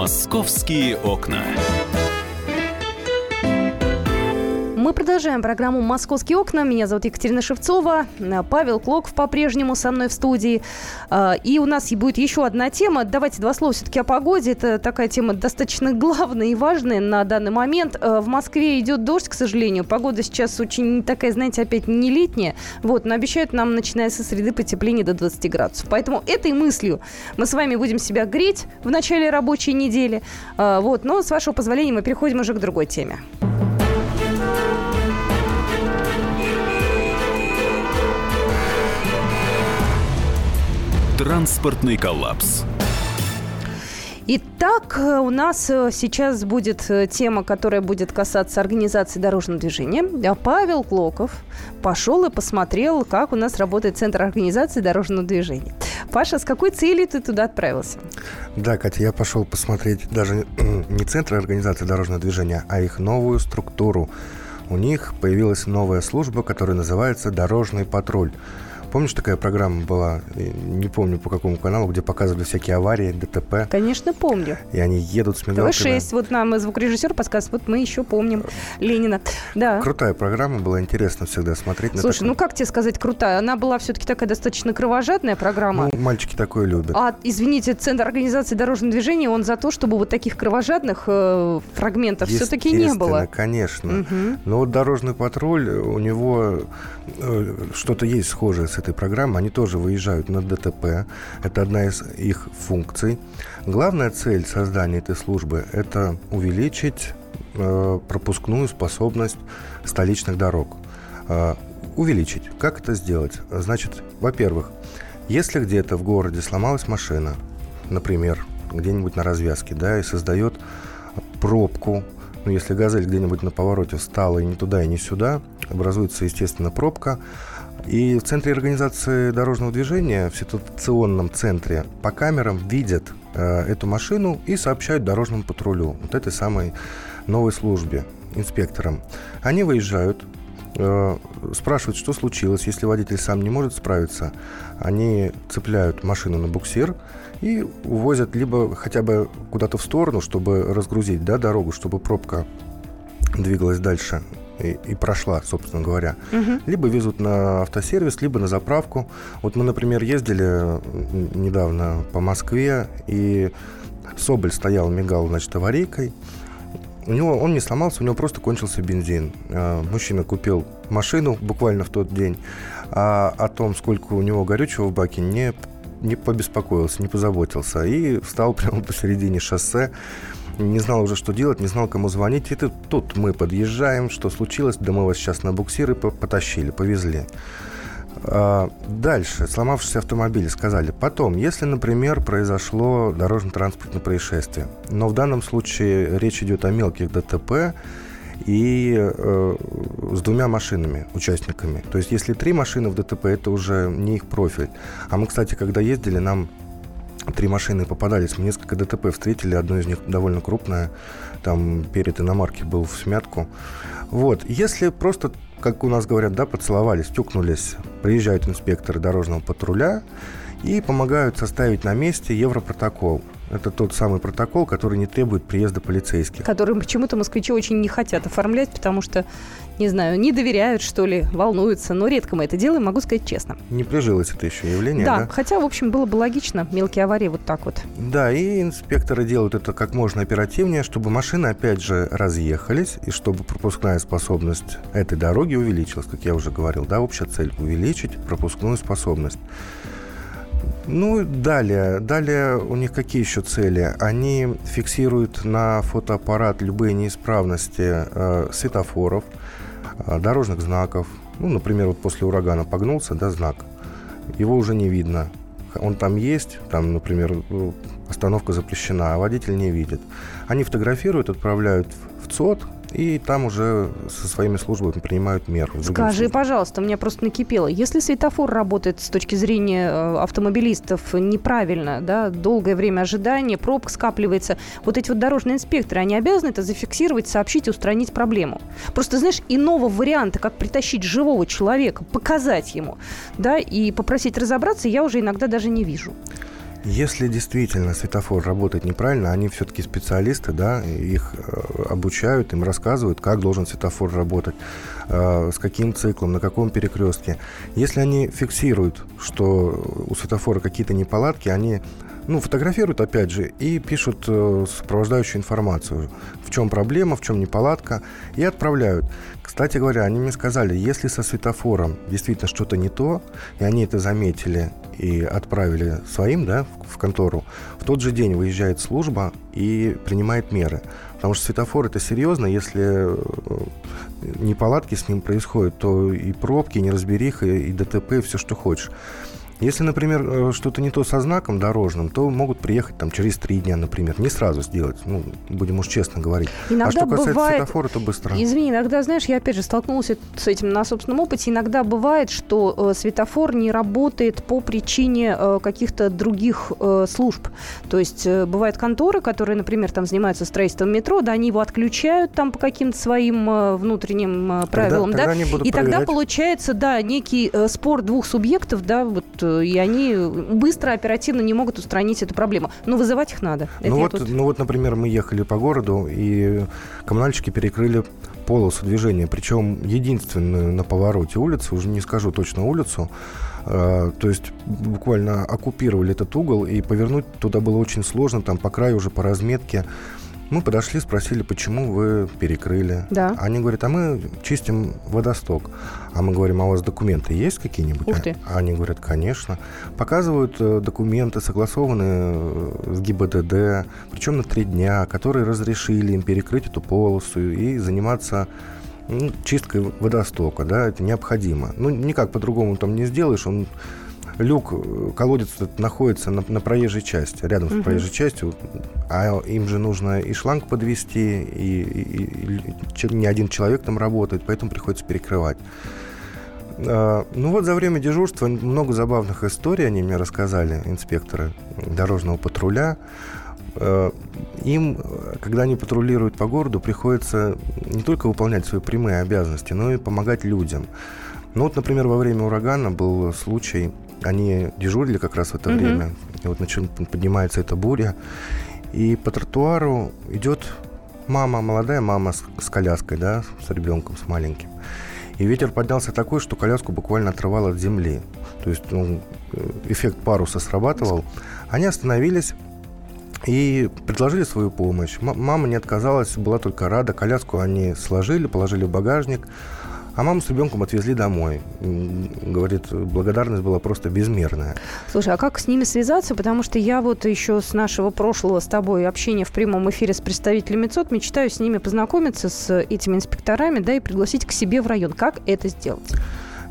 Московские окна. Мы продолжаем программу «Московские окна». Меня зовут Екатерина Шевцова. Павел Клоков по-прежнему со мной в студии. А, и у нас будет еще одна тема. Давайте два слова все-таки о погоде. Это такая тема достаточно главная и важная на данный момент. А, в Москве идет дождь, к сожалению. Погода сейчас очень такая, знаете, опять не летняя. Вот, но обещают нам, начиная со среды, потепление до 20 градусов. Поэтому этой мыслью мы с вами будем себя греть в начале рабочей недели. Вот, но с вашего позволения мы переходим уже к другой теме. Транспортный коллапс. Итак, э, у нас э, сейчас будет э, тема, которая будет касаться организации дорожного движения. А Павел Клоков пошел и посмотрел, как у нас работает Центр организации дорожного движения. Паша, с какой целью ты туда отправился? Да, Катя, я пошел посмотреть даже не Центр организации дорожного движения, а их новую структуру. У них появилась новая служба, которая называется «Дорожный патруль». Помнишь, такая программа была, не помню по какому каналу, где показывали всякие аварии, ДТП? Конечно, помню. И они едут с мигалками. ТВ-6, вот нам звукорежиссер подсказывает, вот мы еще помним Ленина. Да. Крутая программа, была интересно всегда смотреть. Слушай, такой... ну как тебе сказать крутая? Она была все-таки такая достаточно кровожадная программа. Ну, мальчики такое любят. А, извините, Центр организации дорожного движения, он за то, чтобы вот таких кровожадных э, фрагментов все-таки не было. конечно. Угу. Но вот дорожный патруль, у него э, что-то есть схожее с этой программы, они тоже выезжают на ДТП. Это одна из их функций. Главная цель создания этой службы – это увеличить э, пропускную способность столичных дорог. Э, увеличить. Как это сделать? Значит, во-первых, если где-то в городе сломалась машина, например, где-нибудь на развязке, да, и создает пробку, ну, если «Газель» где-нибудь на повороте встала и не туда, и не сюда, образуется, естественно, пробка, и в Центре организации дорожного движения, в ситуационном центре, по камерам видят э, эту машину и сообщают дорожному патрулю, вот этой самой новой службе, инспекторам. Они выезжают, э, спрашивают, что случилось. Если водитель сам не может справиться, они цепляют машину на буксир и увозят либо хотя бы куда-то в сторону, чтобы разгрузить да, дорогу, чтобы пробка двигалась дальше и, и прошла, собственно говоря. Угу. Либо везут на автосервис, либо на заправку. Вот мы, например, ездили недавно по Москве, и Соболь стоял, мигал, значит, аварийкой. У него, он не сломался, у него просто кончился бензин. А, мужчина купил машину буквально в тот день, а о том, сколько у него горючего в баке, не, не побеспокоился, не позаботился. И встал прямо посередине шоссе, не знал уже, что делать, не знал, кому звонить. И тут мы подъезжаем, что случилось, да мы вас сейчас на буксиры потащили, повезли. А, дальше, сломавшийся автомобиль, сказали. Потом, если, например, произошло дорожно-транспортное происшествие, но в данном случае речь идет о мелких ДТП и э, с двумя машинами, участниками. То есть, если три машины в ДТП, это уже не их профиль. А мы, кстати, когда ездили, нам три машины попадались. Мы несколько ДТП встретили, одно из них довольно крупное. Там перед иномарки был в смятку. Вот. Если просто, как у нас говорят, да, поцеловались, тюкнулись, приезжают инспекторы дорожного патруля и помогают составить на месте европротокол. Это тот самый протокол, который не требует приезда полицейских. Который почему-то москвичи очень не хотят оформлять, потому что, не знаю, не доверяют, что ли, волнуются. Но редко мы это делаем, могу сказать честно. Не прижилось это еще явление, да? Да, хотя, в общем, было бы логично, мелкие аварии вот так вот. Да, и инспекторы делают это как можно оперативнее, чтобы машины, опять же, разъехались, и чтобы пропускная способность этой дороги увеличилась, как я уже говорил, да, общая цель – увеличить пропускную способность. Ну, далее. Далее у них какие еще цели? Они фиксируют на фотоаппарат любые неисправности э, светофоров, э, дорожных знаков. Ну, например, вот после урагана погнулся, да, знак. Его уже не видно. Он там есть, там, например, э, остановка запрещена, а водитель не видит. Они фотографируют, отправляют в ЦОД, и там уже со своими службами принимают меры. Скажи, пожалуйста, у меня просто накипело. Если светофор работает с точки зрения э, автомобилистов неправильно, да, долгое время ожидания, пробка скапливается, вот эти вот дорожные инспекторы, они обязаны это зафиксировать, сообщить и устранить проблему. Просто, знаешь, иного варианта, как притащить живого человека, показать ему, да, и попросить разобраться, я уже иногда даже не вижу. Если действительно светофор работает неправильно, они все-таки специалисты, да, их э, обучают, им рассказывают, как должен светофор работать, с каким циклом, на каком перекрестке. Если они фиксируют, что у светофора какие-то неполадки, они ну, фотографируют, опять же, и пишут э, сопровождающую информацию, в чем проблема, в чем неполадка, и отправляют. Кстати говоря, они мне сказали, если со светофором действительно что-то не то, и они это заметили и отправили своим, да, в контору, в тот же день выезжает служба и принимает меры. Потому что светофор это серьезно, если э, неполадки с ним происходят, то и пробки, и неразбериха, и ДТП, и все, что хочешь. Если, например, э, что-то не то со знаком дорожным, то могут приехать там через три дня, например. Не сразу сделать, ну, будем уж честно говорить. А иногда а что касается бывает... светофора, то быстро. Извини, иногда, знаешь, я опять же столкнулась с этим на собственном опыте. Иногда бывает, что э, светофор не работает по причине э, каких-то других э, служб. То есть э, бывают конторы, которые, например, там занимаются строительством метро, да, они его отключают там по каким-то своим э, внутренним э, правилам, тогда, да, тогда они будут и тогда проверять. получается, да, некий э, спор двух субъектов, да, вот, э, и они быстро, оперативно не могут устранить эту проблему. Но вызывать их надо. Это Ну вот, тут- ну вот, например, мы ехали по городу, и коммунальщики перекрыли полосу движения, причем единственную на повороте улицы, уже не скажу точно улицу, э, то есть буквально оккупировали этот угол, и повернуть туда было очень сложно, там по краю уже по разметке. Мы подошли, спросили, почему вы перекрыли. Да. Они говорят, а мы чистим водосток. А мы говорим, а у вас документы есть какие-нибудь? Ух ты. А Они говорят, конечно. Показывают э, документы, согласованные э, с ГИБДД, причем на три дня, которые разрешили им перекрыть эту полосу и заниматься ну, чисткой водостока, да, это необходимо. Ну, никак по-другому там не сделаешь, он люк, э, колодец находится на, на проезжей части, рядом Мгм. с проезжей частью, а им же нужно и шланг подвести, и, и- и не один человек там работает, поэтому приходится перекрывать. А, Ну вот за время дежурства много забавных историй они мне рассказали, инспекторы дорожного патруля. Э, Им, когда они патрулируют по городу, приходится не только выполнять свои прямые обязанности, но и помогать людям. Ну вот, например, во время урагана был случай, они дежурили как раз в это Мгм. время, и вот начи- поднимается эта буря, и по тротуару идет мама, молодая мама с, с коляской, да, с ребенком, с маленьким. И ветер поднялся такой, что коляску буквально отрывало от земли. То есть ну, э, эффект паруса срабатывал. Они остановились и предложили свою помощь. М- мама не отказалась, была только рада. Коляску они сложили, положили в багажник. А маму с ребенком отвезли домой. Говорит, благодарность была просто безмерная. Слушай, а как с ними связаться? Потому что я вот еще с нашего прошлого с тобой общения в прямом эфире с представителями ЦОД мечтаю с ними познакомиться, с этими инспекторами, да, и пригласить к себе в район. Как это сделать?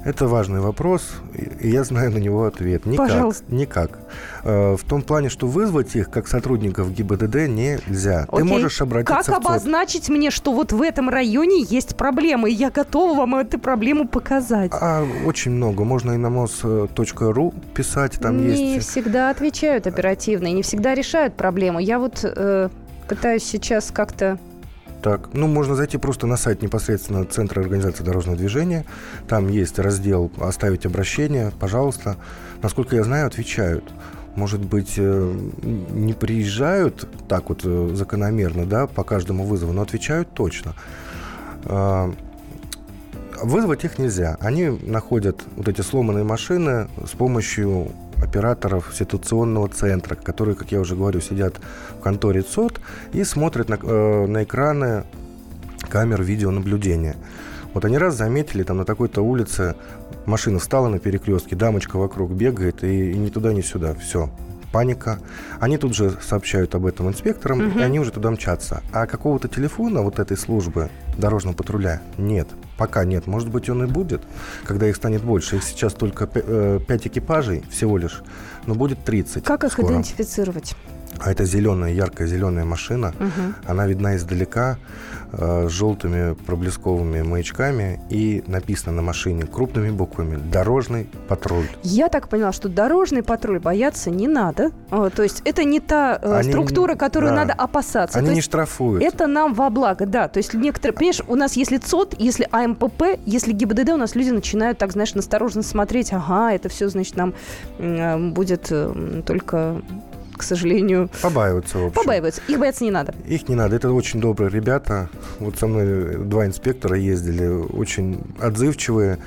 Это важный вопрос, и я знаю на него ответ. Никак. Пожалуйста. Никак. Э, В том плане, что вызвать их как сотрудников ГИБДД нельзя. Ты Окей. можешь обратиться Как в ЦОД. обозначить мне, что вот в этом районе есть проблемы, и я готова вам эту проблему показать? А, очень много. Можно и на mos.ru писать, там не есть... всегда отвечают оперативно и не всегда решают проблему. Я вот э, пытаюсь сейчас как-то... Так, ну, можно зайти просто на сайт непосредственно Центра организации дорожного движения. Там есть раздел «Оставить обращение». Пожалуйста. Насколько я знаю, отвечают. Может быть, э, не приезжают так вот э, закономерно, да, по каждому вызову, но отвечают точно. А, Вызвать их нельзя. Они находят вот эти сломанные машины с помощью операторов ситуационного центра, которые, как я уже говорю, сидят в конторе ЦОД и смотрят на, э, на экраны камер видеонаблюдения. Вот они раз заметили, там на такой-то улице машина встала на перекрестке, дамочка вокруг бегает, и, и ни туда, ни сюда. Все, паника. Они тут же сообщают об этом инспекторам, Мгм. и они уже туда мчатся. А какого-то телефона вот этой службы дорожного патруля нет. Пока нет. Может быть, он и будет, когда их станет больше. Их сейчас только 5 экипажей всего лишь, но будет 30 Как их скоро. идентифицировать? А это зеленая, яркая зеленая машина, угу. она видна издалека э, с желтыми проблесковыми маячками и написано на машине крупными буквами «Дорожный патруль». Я так поняла, что дорожный патруль бояться не надо. О, то есть это не та э, Они, структура, которую да. надо опасаться. Они то не штрафуют. Это нам во благо, да. То есть некоторые, понимаешь, у нас если ЦОД, если АМПП, если ГИБДД, у нас люди начинают так, знаешь, настороженно смотреть, ага, это все, значит, нам э, будет э, только к сожалению... Побаиваются, в общем. Побаиваются. Их бояться не надо. Их не надо. Это очень добрые ребята. Вот со мной два инспектора ездили, очень отзывчивые.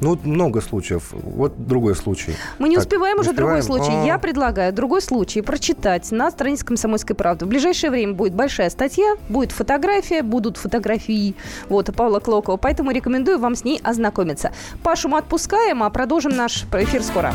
Ну, много случаев. Вот другой случай. Мы не так, успеваем уже успеваем? другой случай. А-а-а. Я предлагаю другой случай прочитать на странице «Комсомольской правды». В ближайшее время будет большая статья, будет фотография, будут фотографии вот, Павла Клокова. Поэтому рекомендую вам с ней ознакомиться. Пашу мы отпускаем, а продолжим наш эфир скоро.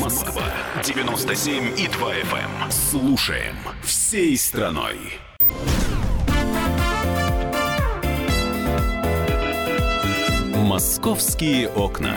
Москва 97 и 2 FM. Эм. Слушаем всей страной. Московские окна.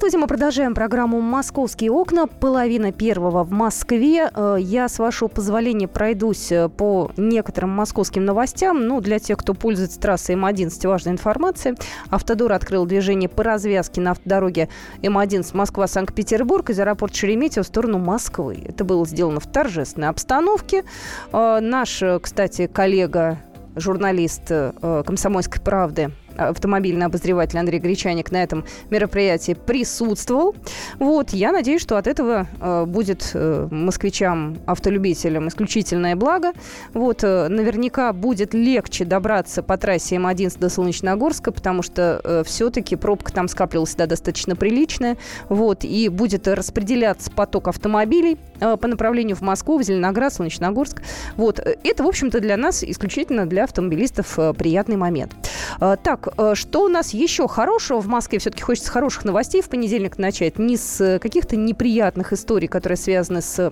Здравствуйте, мы продолжаем программу «Московские окна». Половина первого в Москве. Э, я, с вашего позволения, пройдусь э, по некоторым московским новостям. Ну, для тех, кто пользуется трассой М11, важная информация. Автодор открыл движение по развязке на автодороге М11 Москва-Санкт-Петербург из аэропорта Шереметьево в сторону Москвы. Это было сделано в торжественной обстановке. Э, наш, кстати, коллега журналист «Комсомольской правды» автомобильный обозреватель Андрей Гречаник на этом мероприятии присутствовал. Вот, я надеюсь, что от этого э, будет э, москвичам, автолюбителям исключительное благо. Вот, э, наверняка будет легче добраться по трассе М11 до Солнечногорска, потому что э, все-таки пробка там скапливалась да, достаточно приличная. Вот, и будет распределяться поток автомобилей по направлению в Москву, в Зеленоград, Солнечногорск. Вот, э, это, в общем-то, для нас исключительно для автомобилистов э, приятный момент. Э, так, Э, что у нас еще хорошего в Москве? Все-таки хочется хороших новостей в понедельник начать. Не с э, каких-то неприятных историй, которые связаны с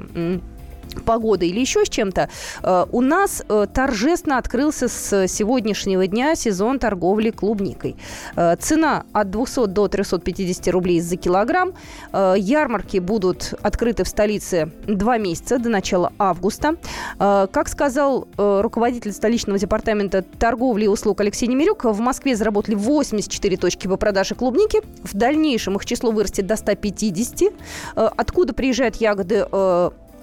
погоды или еще с чем-то, э, у нас э, торжественно открылся с сегодняшнего дня сезон торговли клубникой. Э, цена от 200 до 350 рублей за килограмм. Ярмарки будут открыты в столице два месяца до начала августа. Как сказал руководитель столичного департамента торговли и услуг Алексей Немирюк, в Москве заработали 84 точки по продаже клубники. В дальнейшем их число вырастет до 150. Откуда приезжают ягоды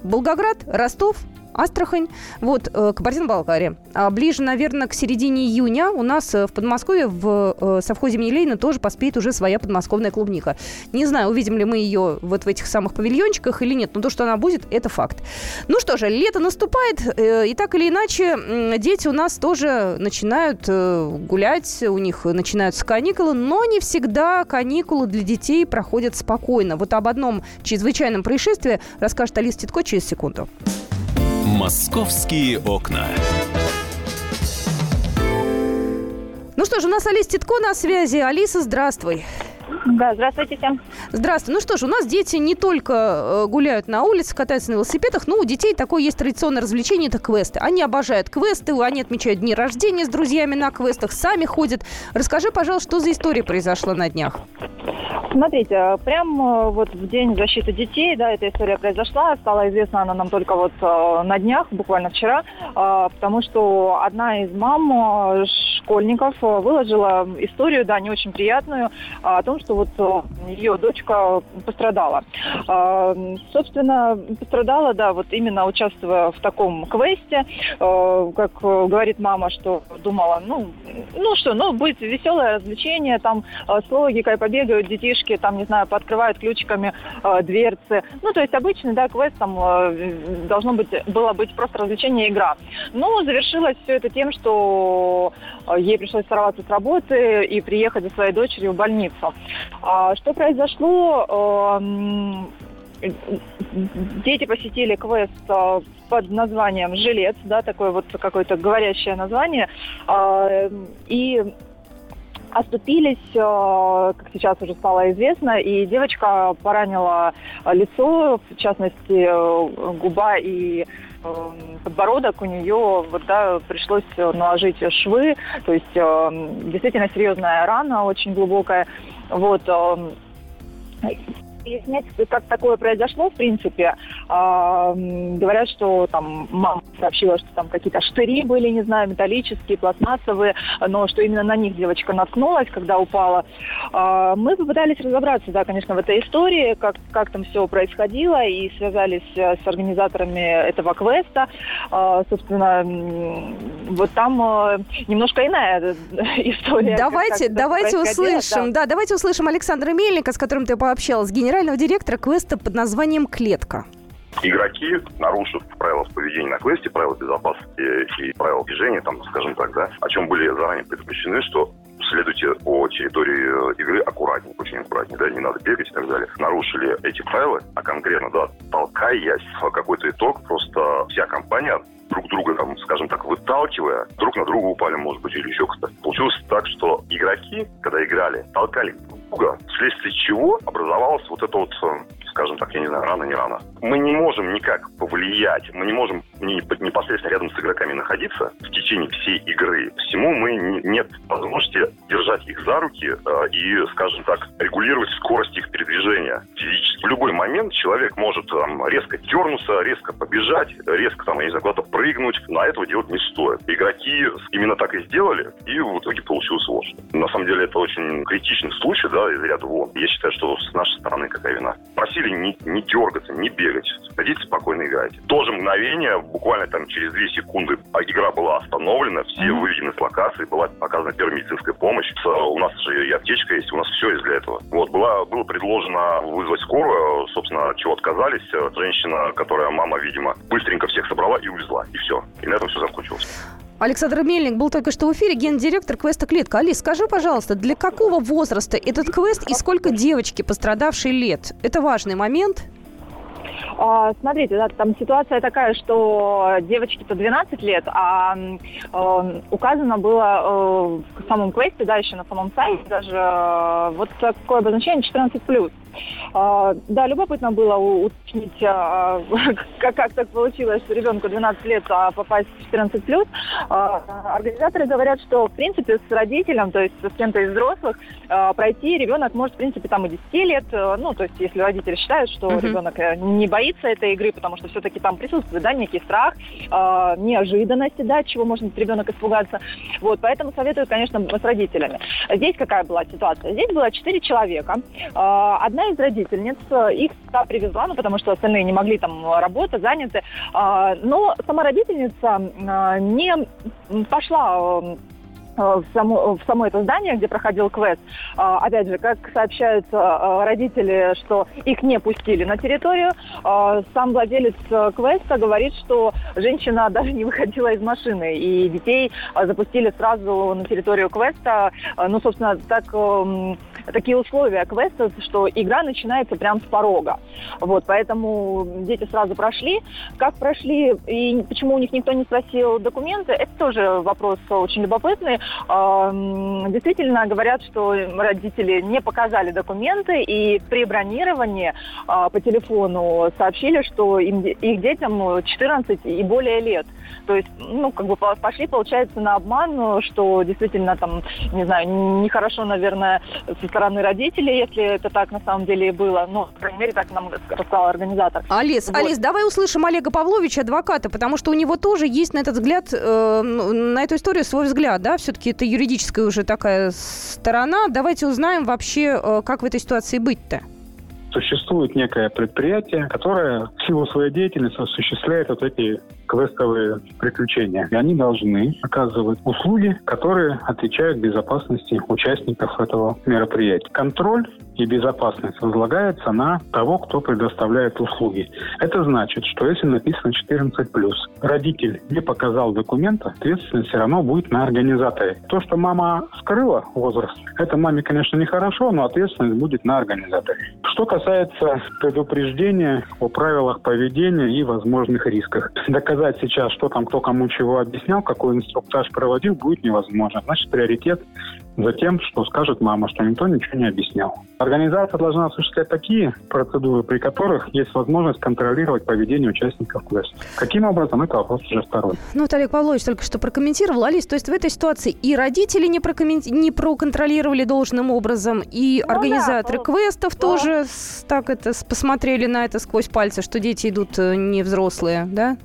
Волгоград, Ростов, Астрахань, вот, э, Кабардино-Балкария. А ближе, наверное, к середине июня у нас э, в Подмосковье в э, совхозе Минилейна тоже поспеет уже своя подмосковная клубника. Не знаю, увидим ли мы ее вот в этих самых павильончиках или нет, но то, что она будет, это факт. Ну что же, лето наступает, и так или иначе дети у нас тоже начинают гулять, у них начинаются каникулы, но не всегда каникулы для детей проходят спокойно. Вот об одном чрезвычайном происшествии расскажет Алиса Титко через секунду. Московские окна. Ну что ж, у нас Алиса Титко на связи. Алиса, здравствуй. Да, здравствуйте всем. Здравствуй. Ну что ж, у нас дети не только э, гуляют на улице, катаются на велосипедах, но у детей такое есть традиционное развлечение – это квесты. Они обожают квесты, они отмечают дни рождения с друзьями на квестах, сами ходят. Расскажи, пожалуйста, что за история произошла на днях? Смотрите, прям вот в День защиты детей, да, эта история произошла. Стала известна она нам только вот э, на днях, буквально вчера, э, потому что одна из мам школьников выложила историю, да, не очень приятную, о том, что вот э, ее дочка пострадала. А, собственно, пострадала, да, вот именно участвуя в таком квесте, э, как говорит мама, что думала, ну, ну что, ну, будет веселое развлечение, там э, с логикой побегают детишки, там, не знаю, пооткрывают ключиками дверцы. Ну, то есть обычный, да, квест там должно быть, было быть просто развлечение игра. Но завершилось все это тем, что ей пришлось сорваться с работы и приехать за своей дочерью в больницу. А, что произошло? Дети посетили квест под названием «Жилец», да, такое вот какое-то говорящее название, и оступились, как сейчас уже стало известно, и девочка поранила лицо, в частности, губа и подбородок. У нее вот, да, пришлось наложить швы, то есть действительно серьезная рана, очень глубокая. Вот, объяснять, как такое произошло, в принципе. А, говорят, что там мама сообщила, что там какие-то штыри были, не знаю, металлические, пластмассовые, но что именно на них девочка наткнулась, когда упала. А, мы попытались разобраться, да, конечно, в этой истории, как, как там все происходило, и связались э, с организаторами этого квеста. А, собственно, вот там э, немножко иная э, история. Давайте, как, давайте услышим, да. да, давайте услышим Александра Мельника, с которым ты пообщалась, генерал генерального директора квеста под названием «Клетка». Игроки, нарушив правила поведения на квесте, правила безопасности и правила движения, там, скажем так, да, о чем были заранее предупреждены, что следуйте по территории э, игры аккуратнее, очень аккуратнее, да, не надо бегать и так далее. Нарушили эти правила, а конкретно, да, толкаясь какой-то итог, просто вся компания друг друга, там, скажем так, выталкивая, друг на друга упали, может быть, или еще как-то. Получилось так, что игроки, когда играли, толкали друга, вследствие чего образовалась вот эта вот э, скажем так, я не знаю, рано, не рано. Мы не можем никак повлиять, мы не можем непосредственно рядом с игроками находиться в течение всей игры. Всему мы не, нет возможности держать их за руки э, и, скажем так, регулировать скорость их передвижения физически. В любой момент человек может там, резко дернуться, резко побежать, резко там, я не знаю, куда-то прыгнуть. На этого делать не стоит. Игроки именно так и сделали, и в итоге получилось ложь. На самом деле это очень критичный случай, да, из ряда вон. Я считаю, что с нашей стороны какая вина. Просили не, не дергаться, не бегать. Садитесь спокойно играйте. Тоже мгновение, буквально там через 2 секунды игра была остановлена, все mm-hmm. выведены с локации, была оказана первая медицинская помощь. У нас же и аптечка есть, у нас все есть для этого. Вот, была, было предложено вызвать скорую, собственно, чего отказались. Женщина, которая мама, видимо, быстренько всех собрала и увезла. И все. И на этом все закончилось. Александр Мельник был только что в эфире, гендиректор квеста «Клетка». Алис, скажи, пожалуйста, для какого возраста этот квест и сколько девочки, пострадавшей лет? Это важный момент. А, смотрите, да, там ситуация такая, что девочке-то 12 лет, а э, указано было э, в самом квесте, да, еще на самом сайте даже э, вот такое обозначение 14+. А, да, любопытно было уточнить, а, как, как так получилось, что ребенку 12 лет, а попасть в 14 плюс. А, организаторы говорят, что в принципе с родителем, то есть с кем-то из взрослых, пройти ребенок может в принципе там и 10 лет. Ну, то есть если родители считают, что uh-huh. ребенок э, не боится этой игры, потому что все-таки там присутствует, да, некий страх, неожиданности, да, чего может ребенок испугаться. Вот, поэтому советую, конечно, с родителями. Здесь какая была ситуация? Здесь было 4 человека. Одна из родительниц э, их привезла, ну, потому что остальные не могли там работать, заняты. А, но сама родительница а, не пошла э, в само, в само это здание, где проходил квест. А, опять же, как сообщают а, родители, что их не пустили на территорию, а, сам владелец квеста говорит, что женщина даже не выходила из машины, и детей а, запустили сразу на территорию квеста. А, ну, собственно, так, а, такие условия квеста, что игра начинается прямо с порога. Вот, поэтому дети сразу прошли. Как прошли и почему у них никто не спросил документы, это тоже вопрос очень любопытный. Действительно говорят, что родители не показали документы, и при бронировании а, по телефону сообщили, что им, их детям 14 и более лет. То есть, ну, как бы пошли, получается, на обман, что действительно там, не знаю, нехорошо, наверное, стороны родителей, если это так на самом деле и было. Ну, по крайней мере, так нам рассказал организатор. Алис, вот. Алис, давай услышим Олега Павловича, адвоката, потому что у него тоже есть на этот взгляд, э, на эту историю свой взгляд, да, все-таки это юридическая уже такая сторона. Давайте узнаем вообще, э, как в этой ситуации быть-то. существует некое предприятие, которое в силу своей деятельности осуществляет вот эти квестовые приключения. И они должны оказывать услуги, которые отвечают безопасности участников этого мероприятия. Контроль и безопасность возлагается на того, кто предоставляет услуги. Это значит, что если написано 14+, родитель не показал документа, ответственность все равно будет на организаторе. То, что мама скрыла возраст, это маме, конечно, нехорошо, но ответственность будет на организаторе. Что касается предупреждения о правилах поведения и возможных рисках. Доказать сейчас, что там кто кому чего объяснял, какой инструктаж проводил, будет невозможно. Значит, приоритет за тем, что скажет мама, что никто ничего не объяснял. Организация должна осуществлять такие процедуры, при которых есть возможность контролировать поведение участников квеста. Каким образом, это вопрос уже второй. Ну, вот Олег Павлович только что прокомментировал. Алис, то есть в этой ситуации и родители не, прокомменти... не проконтролировали должным образом, и ну, организаторы да, квестов да. тоже так это посмотрели на это сквозь пальцы, что дети идут э, не взрослые, да?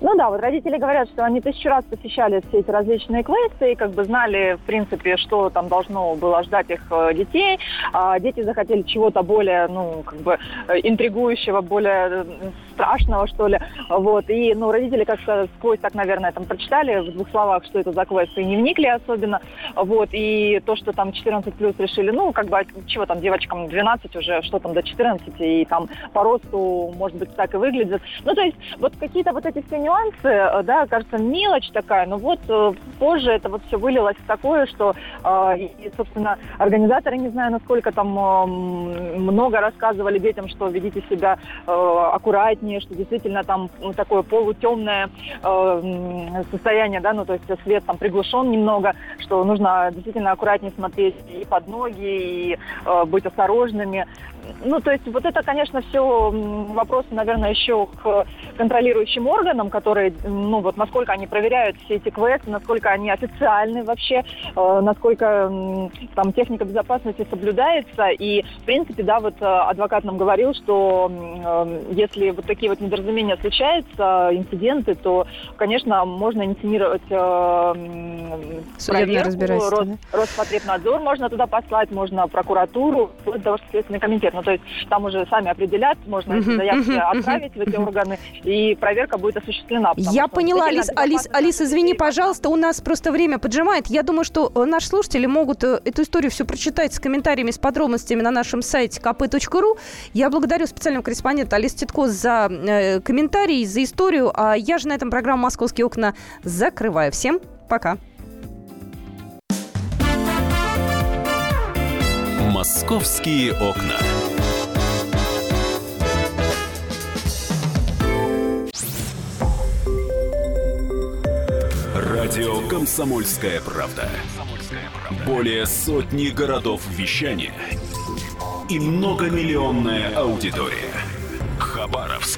Ну да, вот родители говорят, что они тысячу раз посещали все эти различные квесты и как бы знали, в принципе, что там должно было ждать их э, детей. А дети захотели чего-то более, ну, как бы э, интригующего, более страшного, что ли. Вот. И, ну, родители как-то сквозь так, наверное, там прочитали в двух словах, что это за квест, и не вникли особенно. Вот. И то, что там 14 плюс решили, ну, как бы, чего там, девочкам 12 уже, что там до 14, и там по росту, может быть, так и выглядит. Ну, то есть, вот какие-то вот эти все нюансы, э, да, кажется, мелочь такая, но вот э, позже это вот все вылилось в такое, что, э, и, собственно, организаторы, не знаю, насколько там много рассказывали детям, что ведите себя аккуратнее, что действительно там ну, такое полутемное состояние, да, ну, то есть свет там приглушен немного, что нужно действительно аккуратнее смотреть и под ноги, и быть осторожными. Ну, то есть вот это, конечно, все вопросы, наверное, еще к контролирующим органам, которые, ну, вот насколько они проверяют все эти квесты, насколько они официальны вообще, э, насколько э, там техника безопасности соблюдается. И, в принципе, да, вот э, адвокат нам говорил, что э, если вот такие вот недоразумения случаются, инциденты, то, конечно, можно инициировать э, проверку, Рос, да? Роспотребнадзор можно туда послать, можно прокуратуру, вплоть до того, что Следственный комитет. Ну, то есть там уже сами определят, можно эти заявки отправить в эти органы, и проверка будет осуществлена. Я поняла, Алис, Алис, Алис, извини, пожалуйста, у нас просто время поджимает. Я думаю, что э, наши слушатели могут э, эту историю все прочитать с комментариями, с подробностями на нашем сайте kp.ru. Я благодарю специального корреспондента Алис Титко за э, комментарий, за историю. А я же на этом программу «Московские окна» закрываю. Всем пока. «Московские окна». Радио «Комсомольская правда». Более сотни городов вещания и многомиллионная аудитория. Хабаровск